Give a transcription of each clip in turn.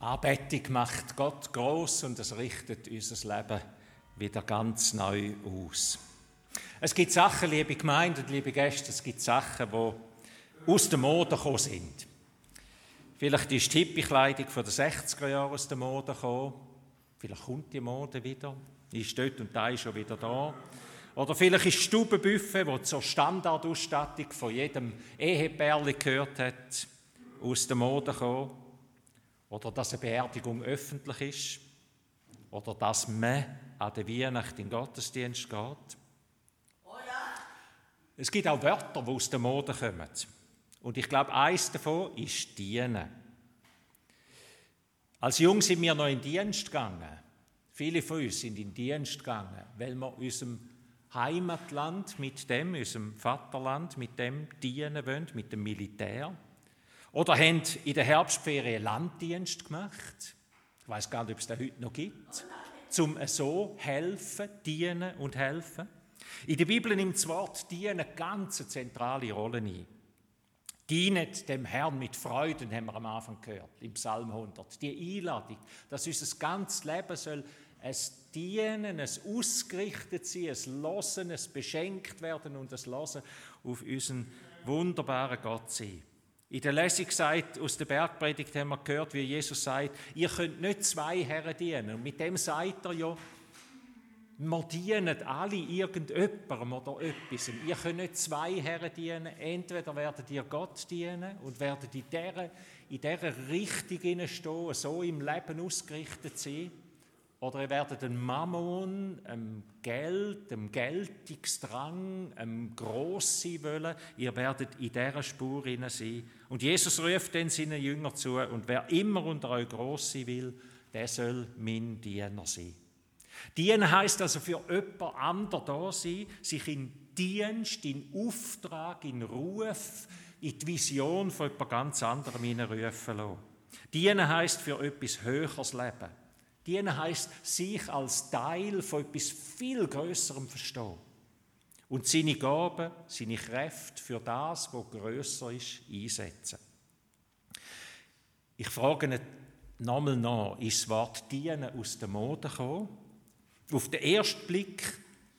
Anbetung macht Gott groß und es richtet unser Leben wieder ganz neu aus. Es gibt Sachen, liebe Gemeinde und liebe Gäste, es gibt Sachen, die aus der Mode gekommen sind. Vielleicht ist die Hippie-Kleidung von den 60er Jahren aus der Mode gekommen. Vielleicht kommt die Mode wieder. Ist dort und da schon wieder da. Oder vielleicht ist das Stubenbuffet, das zur Standardausstattung von jedem Ehepärli gehört hat, aus der Mode gekommen. Oder dass eine Beerdigung öffentlich ist. Oder dass man an der Weihnacht in den Gottesdienst geht. Es gibt auch Wörter, die aus der Mode kommen. Und ich glaube, eines davon ist dienen. Als Jung sind wir noch in den Dienst gegangen. Viele von uns sind in den Dienst gegangen, weil wir unserem Heimatland mit dem, unserem Vaterland, mit dem dienen wollen, mit dem Militär. Oder haben in der Herbstferien Landdienst gemacht. Ich weiß gar nicht, ob es das heute noch gibt. Zum so helfen, dienen und helfen. In der Bibel nimmt das Wort dienen eine ganz zentrale Rolle ein. Dienet dem Herrn mit Freuden, haben wir am Anfang gehört, im Psalm 100. Die Einladung, dass unser ganzes Leben soll es Dienen, es ausgerichtet sein, es Losen, es beschenkt werden und es Losen auf unseren wunderbaren Gott sein. In der Lesung sagt, aus der Bergpredigt haben wir gehört, wie Jesus sagt, ihr könnt nicht zwei Herren dienen. Und mit dem sagt er ja, wir dienen alle irgendjemandem oder etwas. Ihr könnt nicht zwei Herren dienen. Entweder werdet ihr Gott dienen und werdet in dieser, in dieser Richtung stehen, so im Leben ausgerichtet sein. Oder ihr werdet dem Mammon, dem Geld, dem Geltungsdrang, dem Gross wollen. Ihr werdet in dieser Spur sein. Und Jesus ruft dann seinen Jüngern zu, und wer immer unter euch gross sein will, der soll mein Diener sein. Dienen heißt also für jemand anderen da sein, sich in Dienst, in Auftrag, in Ruf, in die Vision von jemand ganz anderem hineinrufen lassen. Dienen heißt für etwas Höheres leben. Dienen heißt sich als Teil von etwas viel Größerem verstehen und seine Gaben, seine Kräfte für das, was größer ist, einsetzen. Ich frage nochmal nach, ist das Wort Dienen aus der Mode gekommen? Auf den ersten Blick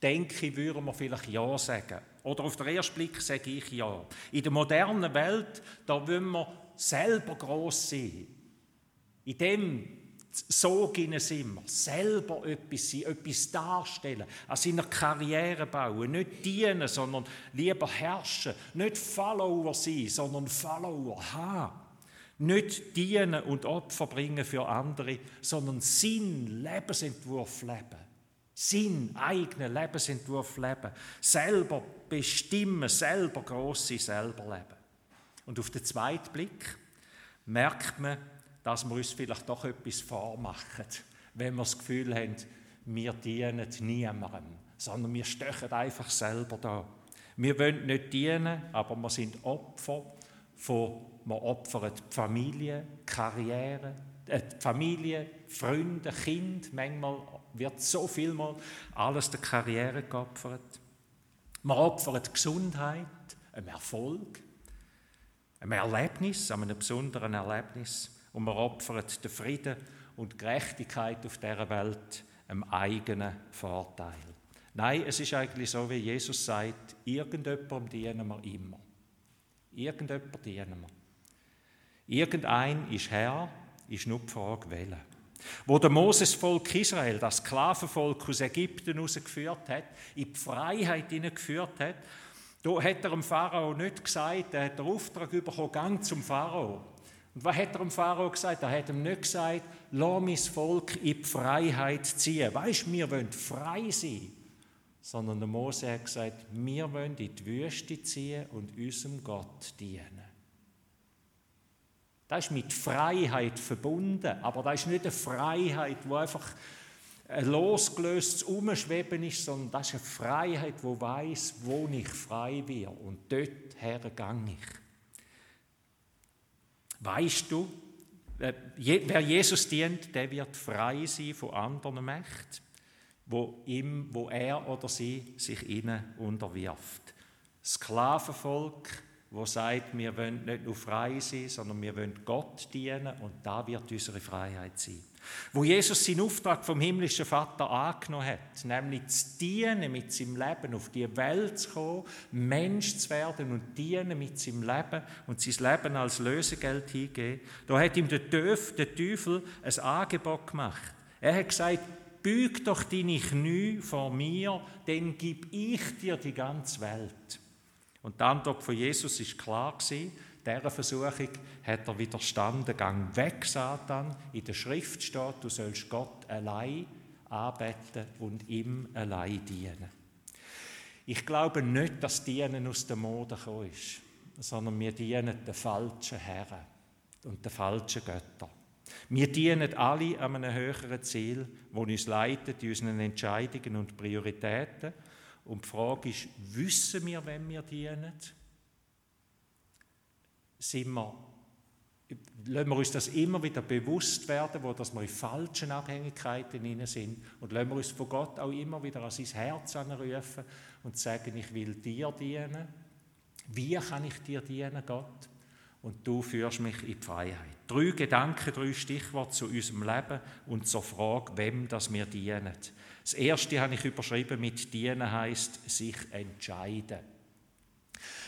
denke ich, würden wir vielleicht Ja sagen. Oder auf den ersten Blick sage ich Ja. In der modernen Welt, da wollen wir selber groß sein. In dem Sog sind wir. Selber etwas sein, etwas darstellen, an seiner Karriere bauen. Nicht dienen, sondern lieber herrschen. Nicht Follower sein, sondern Follower haben. Nicht dienen und Opfer bringen für andere, sondern Sinn, Lebensentwurf leben. Sinn, eigenen Lebensentwurf leben. Selber bestimmen, selber gross sein, selber leben. Und auf den zweiten Blick merkt man, dass wir uns vielleicht doch etwas vormachen, wenn wir das Gefühl haben, wir dienen niemandem, sondern wir stechen einfach selber da. Wir wollen nicht dienen, aber wir sind Opfer von, wir opfern die Familie, die Karriere, äh, die Familie, Freunde, Kind. Manchmal wird so viel mal alles der Karriere geopfert. Wir opfern die Gesundheit, einem Erfolg, einem Erlebnis, einem besonderen Erlebnis und wir opfern den Frieden und die Gerechtigkeit auf dieser Welt einem eigenen Vorteil. Nein, es ist eigentlich so, wie Jesus sagt, irgendjemandem dienen wir immer. Irgendjemandem dienen wir. Irgendein ist Herr, ist nur die Frage, welcher. Wo der Moses-Volk Israel, das Sklavenvolk aus Ägypten herausgeführt hat, in die Freiheit hineingeführt hat, da hat er dem Pharao nicht gesagt, er hat den Auftrag bekommen, gang zum Pharao. Und was hat er dem Pharao gesagt? Er hat ihm nicht gesagt, lass mein Volk in die Freiheit ziehen. Weißt wir wollen frei sein. Sondern der Mose hat gesagt, wir wollen in die Wüste ziehen und unserem Gott dienen. Das ist mit Freiheit verbunden, aber das ist nicht eine Freiheit, wo einfach ein losgelöstes Umschweben ist, sondern das ist eine Freiheit, wo weiß, wo ich frei bin und dort hergehe ich. Weißt du, wer Jesus dient, der wird frei sein von anderen Mächten, wo, wo er oder sie sich ihnen unterwirft. Sklavenvolk, wo sagt, wir wollen nicht nur frei sein, sondern wir wollen Gott dienen und da wird unsere Freiheit sein. Wo Jesus seinen Auftrag vom himmlischen Vater angenommen hat, nämlich zu dienen mit seinem Leben, auf die Welt zu kommen, Mensch zu werden und dienen mit seinem Leben und sein Leben als Lösegeld hingeben, da hat ihm der Teufel ein Angebot gemacht. Er hat gesagt, büg doch deine Knie vor mir, dann gib ich dir die ganze Welt. Und die Antwort von Jesus ist klar gewesen, dieser Versuchung hat er widerstanden. Gang weg, Satan. In der Schrift steht, du sollst Gott allein anbeten und ihm allein dienen. Ich glaube nicht, dass Dienen aus der Mode gekommen ist, sondern wir dienen den falschen Herren und den falschen Göttern. Wir dienen alle an einem höheren Ziel, das uns leitet in unseren Entscheidungen und Prioritäten. Und die Frage ist, wissen wir, wenn wir dienen? Sind wir, lassen wir uns das immer wieder bewusst werden, wo dass wir in falschen Abhängigkeiten sind und lassen wir uns von Gott auch immer wieder an sein Herz anrufen und sagen, ich will dir dienen. Wie kann ich dir dienen, Gott? Und du führst mich in die Freiheit. Drei Gedanken, drei Stichworte zu unserem Leben und zur Frage, wem das wir dienen. Das erste habe ich überschrieben mit dienen heißt sich entscheiden.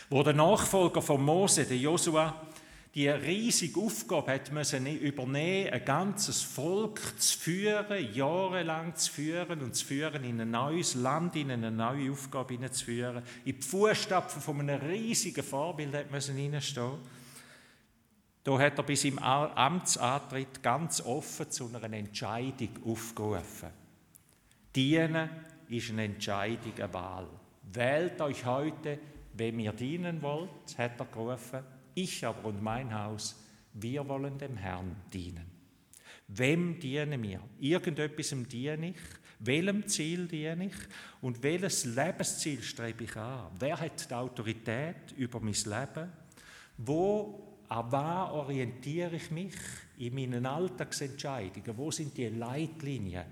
Wo der Nachfolger von Mose, der Josua, die riesige Aufgabe hat müssen übernehmen, ein ganzes Volk zu führen, jahrelang zu führen und zu führen in ein neues Land, in eine neue Aufgabe hineinzuführen, in die Fußstapfen von einem riesigen Vorbild hat müssen hineinstehen. Da hat er bis im Amtsantritt ganz offen zu einer Entscheidung aufgerufen. Dienen ist eine Entscheidung, eine Wahl. Wählt euch heute, wem ihr dienen wollt, hat er gerufen. Ich aber und mein Haus, wir wollen dem Herrn dienen. Wem diene wir? Irgendetwas diene ich? Welchem Ziel diene ich? Und welches Lebensziel strebe ich an? Wer hat die Autorität über mein Leben? Wo an was orientiere ich mich in meinen Alltagsentscheidungen? Wo sind die Leitlinien?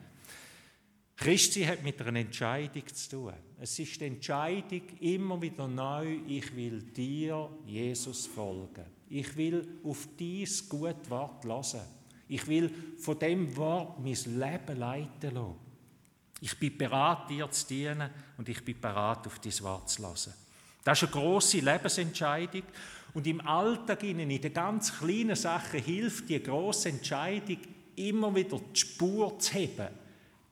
Christi hat mit einer Entscheidung zu tun. Es ist die Entscheidung immer wieder neu, ich will dir, Jesus, folgen. Ich will auf dies gute Wort hören. Ich will von dem Wort mein Leben leiten lassen. Ich bin bereit, dir zu dienen und ich bin bereit, auf dein Wort zu hören. Das ist eine grosse Lebensentscheidung und im Alltag, in den ganz kleinen Sachen, hilft die grosse Entscheidung, immer wieder die Spur zu heben.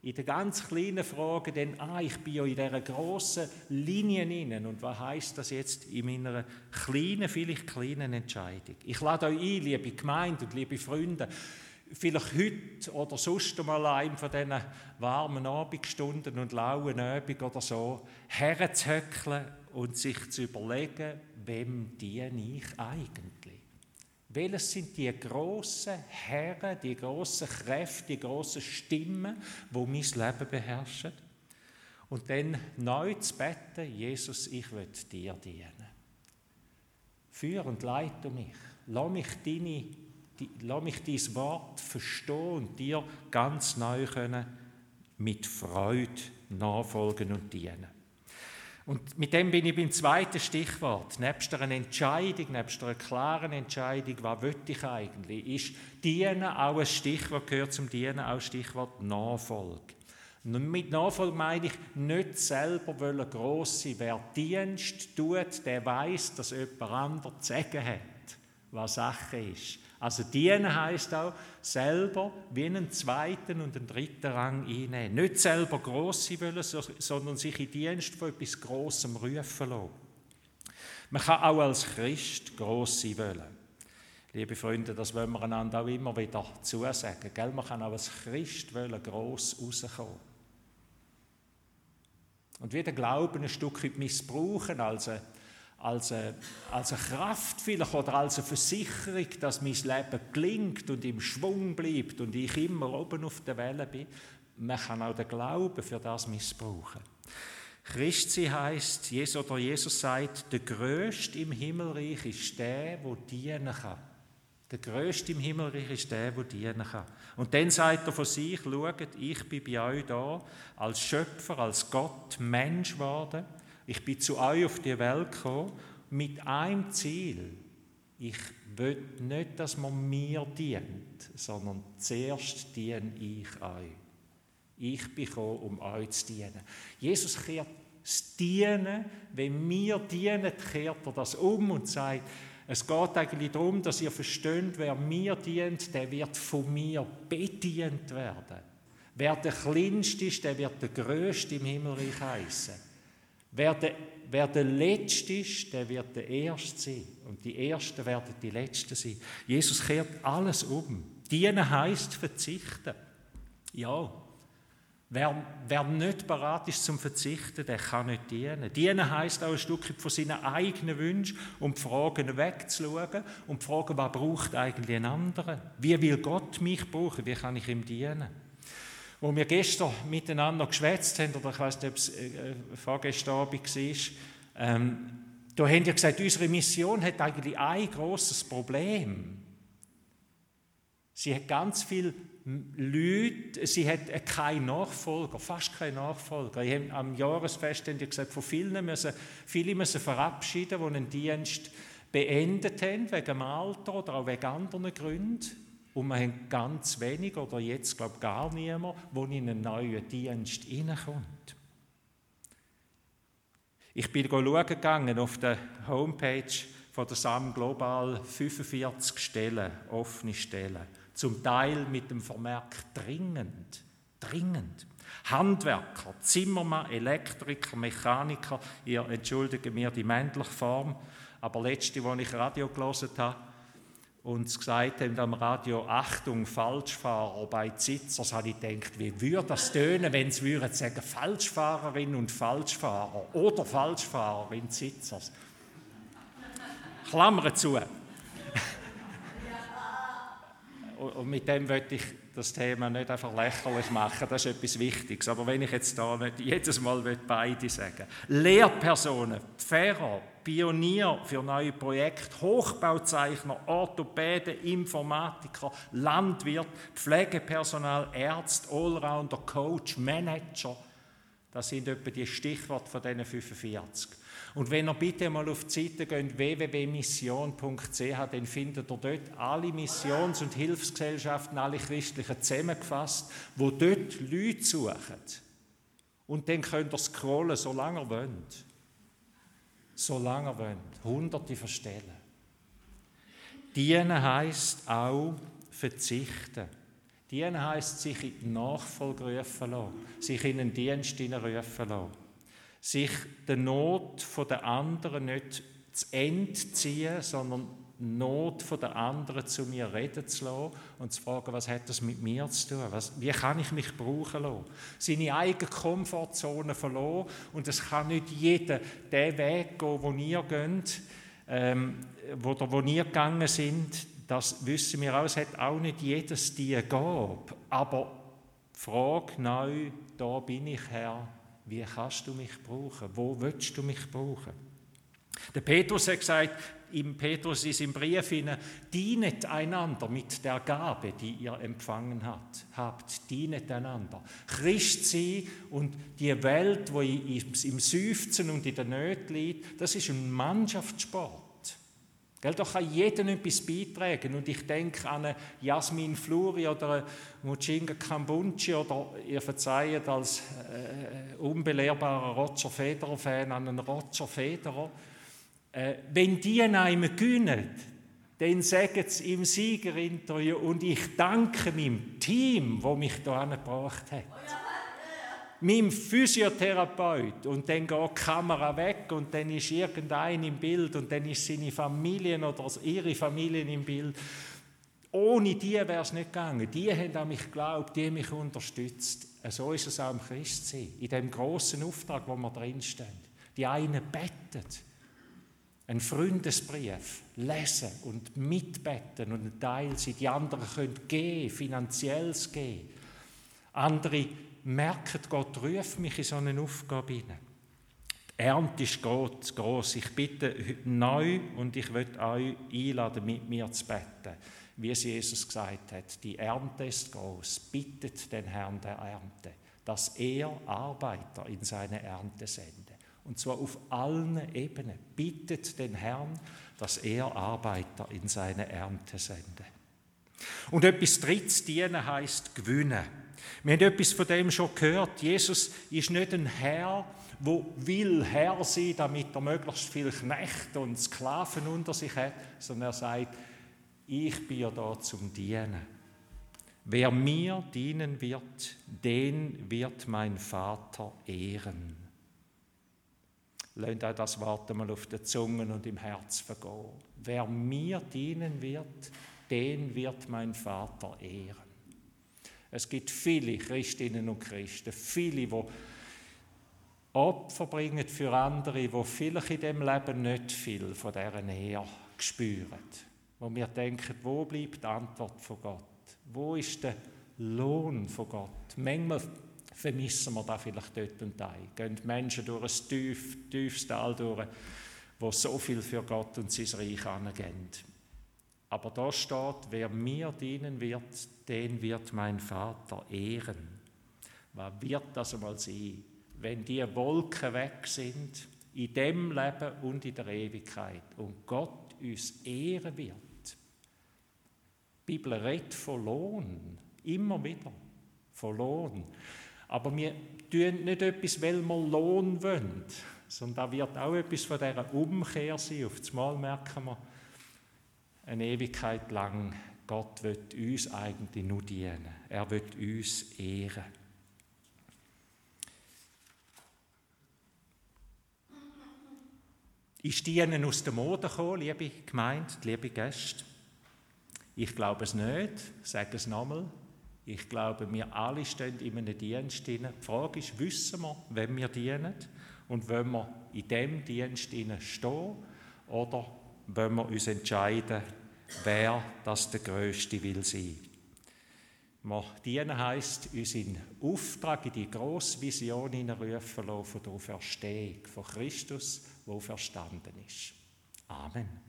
In den ganz kleinen Fragen, denn ah, ich bin ja in dieser grossen Linie innen. Und was heißt das jetzt in meiner kleinen, vielleicht kleinen Entscheidung? Ich lade euch ein, liebe Gemeinde und liebe Freunde, vielleicht heute oder sonst einmal einem von diesen warmen Abendstunden und lauen Abend oder so, herzuhöckeln und sich zu überlegen, wem diene ich eigentlich? Welches sind die grossen Herren, die grossen Kräfte, die grossen Stimmen, wo mein Leben beherrschen? Und dann neu zu beten, Jesus, ich will dir dienen. Führ und leite mich. Lass mich, deine, die, lass mich dein Wort verstehen und dir ganz neu können mit Freude nachfolgen und dienen. Und mit dem bin ich beim zweiten Stichwort. Nebst einer Entscheidung, nebst einer klaren Entscheidung, was will ich eigentlich, ist Dienen auch ein Stichwort, gehört zum Dienen auch ein Stichwort Nachfolge. Mit Nachfolge meine ich nicht selber wollen gross sein. Wer Dienst tut, der weiß, dass jemand anderes zu sagen hat, was Sache ist. Also dienen heißt auch selber wie einen zweiten und einen dritten Rang einnehmen. Nicht selber gross sein wollen, sondern sich in Dienst von etwas Grossem rufen lassen. Man kann auch als Christ gross sein wollen. Liebe Freunde, das wollen wir einander auch immer wieder zusagen. Gell? Man kann auch als Christ wollen gross rauskommen. Und wie den Glauben ein Stück missbrauchen als eine als eine, als eine Kraft vielleicht oder als eine Versicherung, dass mein Leben gelingt und im Schwung bleibt und ich immer oben auf der Welle bin. Man kann auch den Glauben für das missbrauchen. Christi heißt, Jesus oder Jesus sagt, der Größte im Himmelreich ist der, wo dienen kann. Der Größte im Himmelreich ist der, wo dienen kann. Und dann sagt er von sich, schaut, ich bin bei euch da, als Schöpfer, als Gott, Mensch geworden ich bin zu euch auf die Welt gekommen mit einem Ziel. Ich will nicht, dass man mir dient, sondern zuerst diene ich euch. Ich bin gekommen, um euch zu dienen. Jesus kehrt das Dienen, wenn wir dienen, kehrt er das um und sagt, es geht eigentlich darum, dass ihr versteht, wer mir dient, der wird von mir bedient werden. Wer der Kleinste ist, der wird der Größte im Himmelreich heißen. Wer der, wer der Letzte ist, der wird der Erste sein. Und die Ersten werden die Letzten sein. Jesus kehrt alles um. Dienen heißt verzichten. Ja, Wer, wer nicht bereit ist zum Verzichten, der kann nicht dienen. Dienen heißt auch ein Stück von seinen eigenen Wünschen und Fragen wegzuschauen und fragen, was braucht eigentlich ein anderer? Wie will Gott mich brauchen? Wie kann ich ihm dienen? Wo wir gestern miteinander geschwätzt haben, oder ich weiß nicht, ob es äh, vorgestern Abend war, ähm, da haben wir gesagt, unsere Mission hat eigentlich ein großes Problem. Sie hat ganz viel Leute, sie hat keinen Nachfolger, fast keinen Nachfolger. Habe am Jahresfest haben die gesagt, von vielen müssen, viele müssen verabschieden, die einen Dienst beendet haben, wegen dem Alter oder auch wegen anderen Gründen. Und wir haben ganz wenig, oder jetzt glaube ich gar niemand, der in einen neuen Dienst hineinkommt. Ich bin gegangen auf der Homepage von der SAM Global 45 Stellen, offene Stellen zum Teil mit dem Vermerk dringend, dringend. Handwerker, Zimmermann, Elektriker, Mechaniker, ihr entschuldige mir die männliche Form, aber letzte, wo ich Radio gelesen habe und gesagt haben am Radio, Achtung, Falschfahrer bei Zitzers, habe ich gedacht, wie würde das tönen, wenn sie würden sagen, Falschfahrerin und Falschfahrer oder Falschfahrerin Zitzers. Klammer zu. Und mit dem möchte ich das Thema nicht einfach lächerlich machen, das ist etwas Wichtiges. Aber wenn ich jetzt da nicht jedes Mal beide sagen Lehrpersonen, Pfarrer, Pionier für neue Projekte, Hochbauzeichner, Orthopäden, Informatiker, Landwirt, Pflegepersonal, Ärzte, Allrounder, Coach, Manager, das sind etwa die Stichworte von diesen 45. Und wenn ihr bitte mal auf die Seite geht, www.mission.ch, dann findet ihr dort alle Missions- und Hilfsgesellschaften, alle Christlichen zusammengefasst, wo dort Leute suchen. Und dann könnt ihr scrollen, solange ihr wollt. Solange ihr wollt. Hunderte verstellen. Dienen heisst auch verzichten. Dienen heisst sich in die Nachfolge rufen lassen, sich in den Dienst rufen lassen sich der Not der anderen nicht zu entziehen, sondern die Not der anderen zu mir reden zu lassen und zu fragen, was hat das mit mir zu tun? Was, wie kann ich mich brauchen lassen? Seine eigene Komfortzone verloren und es kann nicht jeder den Weg gehen, wo ihr geht, ähm, wo, wo ihr gegangen sind. Das wissen wir auch. Es hat auch nicht jedes die Gabe. Aber die Frage neu, da bin ich Herr, wie kannst du mich brauchen? Wo willst du mich brauchen? Der Petrus hat gesagt, im Petrus ist im Brief hinein, dienet einander mit der Gabe, die ihr empfangen habt. habt. Dienet einander. Christ sein und die Welt, wo im Seufzen und in der Nöte liegt, das ist ein Mannschaftssport. Gell, da kann jeder etwas beitragen. Und ich denke an eine Jasmin Fluri oder eine Mujinga Kambunchi oder ihr verzeiht als äh, unbelehrbarer Roger Federer-Fan an einen Roger Federer. Äh, wenn die einem gewinnen, dann sagen sie im Siegerinterview und ich danke meinem Team, wo mich da gebracht hat meinem Physiotherapeut und dann geht die Kamera weg und dann ist irgendein im Bild und dann ist seine Familie oder ihre Familie im Bild. Ohne die wäre es nicht gegangen. Die haben an mich geglaubt, die haben mich unterstützt. So ist es auch im Christsein, in dem großen Auftrag, wo wir drinstehen. Die einen beten, einen Freundesbrief lesen und mitbeten und ein Teil sein. Die anderen können gehen, finanzielles gehen. Andere merkt, Gott ruft mich in so eine Aufgabe hinein. Die Ernte ist groß. Ich bitte neu und ich möchte euch einladen, mit mir zu beten. Wie es Jesus gesagt hat, die Ernte ist groß. Bittet den Herrn der Ernte, dass er Arbeiter in seine Ernte sende. Und zwar auf allen Ebenen. Bittet den Herrn, dass er Arbeiter in seine Ernte sende. Und etwas Drittes dienen heißt gewinnen. Wir haben etwas von dem schon gehört. Jesus ist nicht ein Herr, wo will Herr sein, damit er möglichst viele Knechte und Sklaven unter sich hat, sondern er sagt, ich bin ja da zum Dienen. Wer mir dienen wird, den wird mein Vater ehren. Lasst auch das Wort einmal auf der Zunge und im Herz vergehen. Wer mir dienen wird, den wird mein Vater ehren. Es gibt viele Christinnen und Christen, viele, die Opfer bringen für andere, die vielleicht in dem Leben nicht viel von dieser Ehre spüren. Wo wir denken, wo bleibt die Antwort von Gott? Wo ist der Lohn von Gott? Manchmal vermissen wir da vielleicht dort und da. Gehen Menschen durch ein tief, tiefes Tal durch, wo so viel für Gott und sein Reich angehen. Aber da steht, wer mir dienen wird, den wird mein Vater ehren. Was wird das einmal sein? wenn die Wolken weg sind, in dem Leben und in der Ewigkeit und Gott uns ehren wird. Die Bibel redet von Lohn, immer wieder von Lohn. Aber wir tun nicht etwas, weil wir Lohn wollen, sondern da wird auch etwas von dieser Umkehr sein. Auf einmal merken wir, eine Ewigkeit lang, Gott wird uns eigentlich nur dienen. Er wird uns ehren. Ist Dienen aus der Mode gekommen, liebe Gemeinde, liebe Gäste? Ich glaube es nicht, ich sage es nochmal. Ich glaube, wir alle stehen in einem Dienst. Die Frage ist, wissen wir, wenn wir dienen und wenn wir in dem Dienst stehen oder wenn wir uns entscheiden, wer das der Größte will sein. Wir dienen heisst, uns in Auftrag in die grosse Vision hineinrufen von der Auferstehung von Christus, wo verstanden ist. Amen.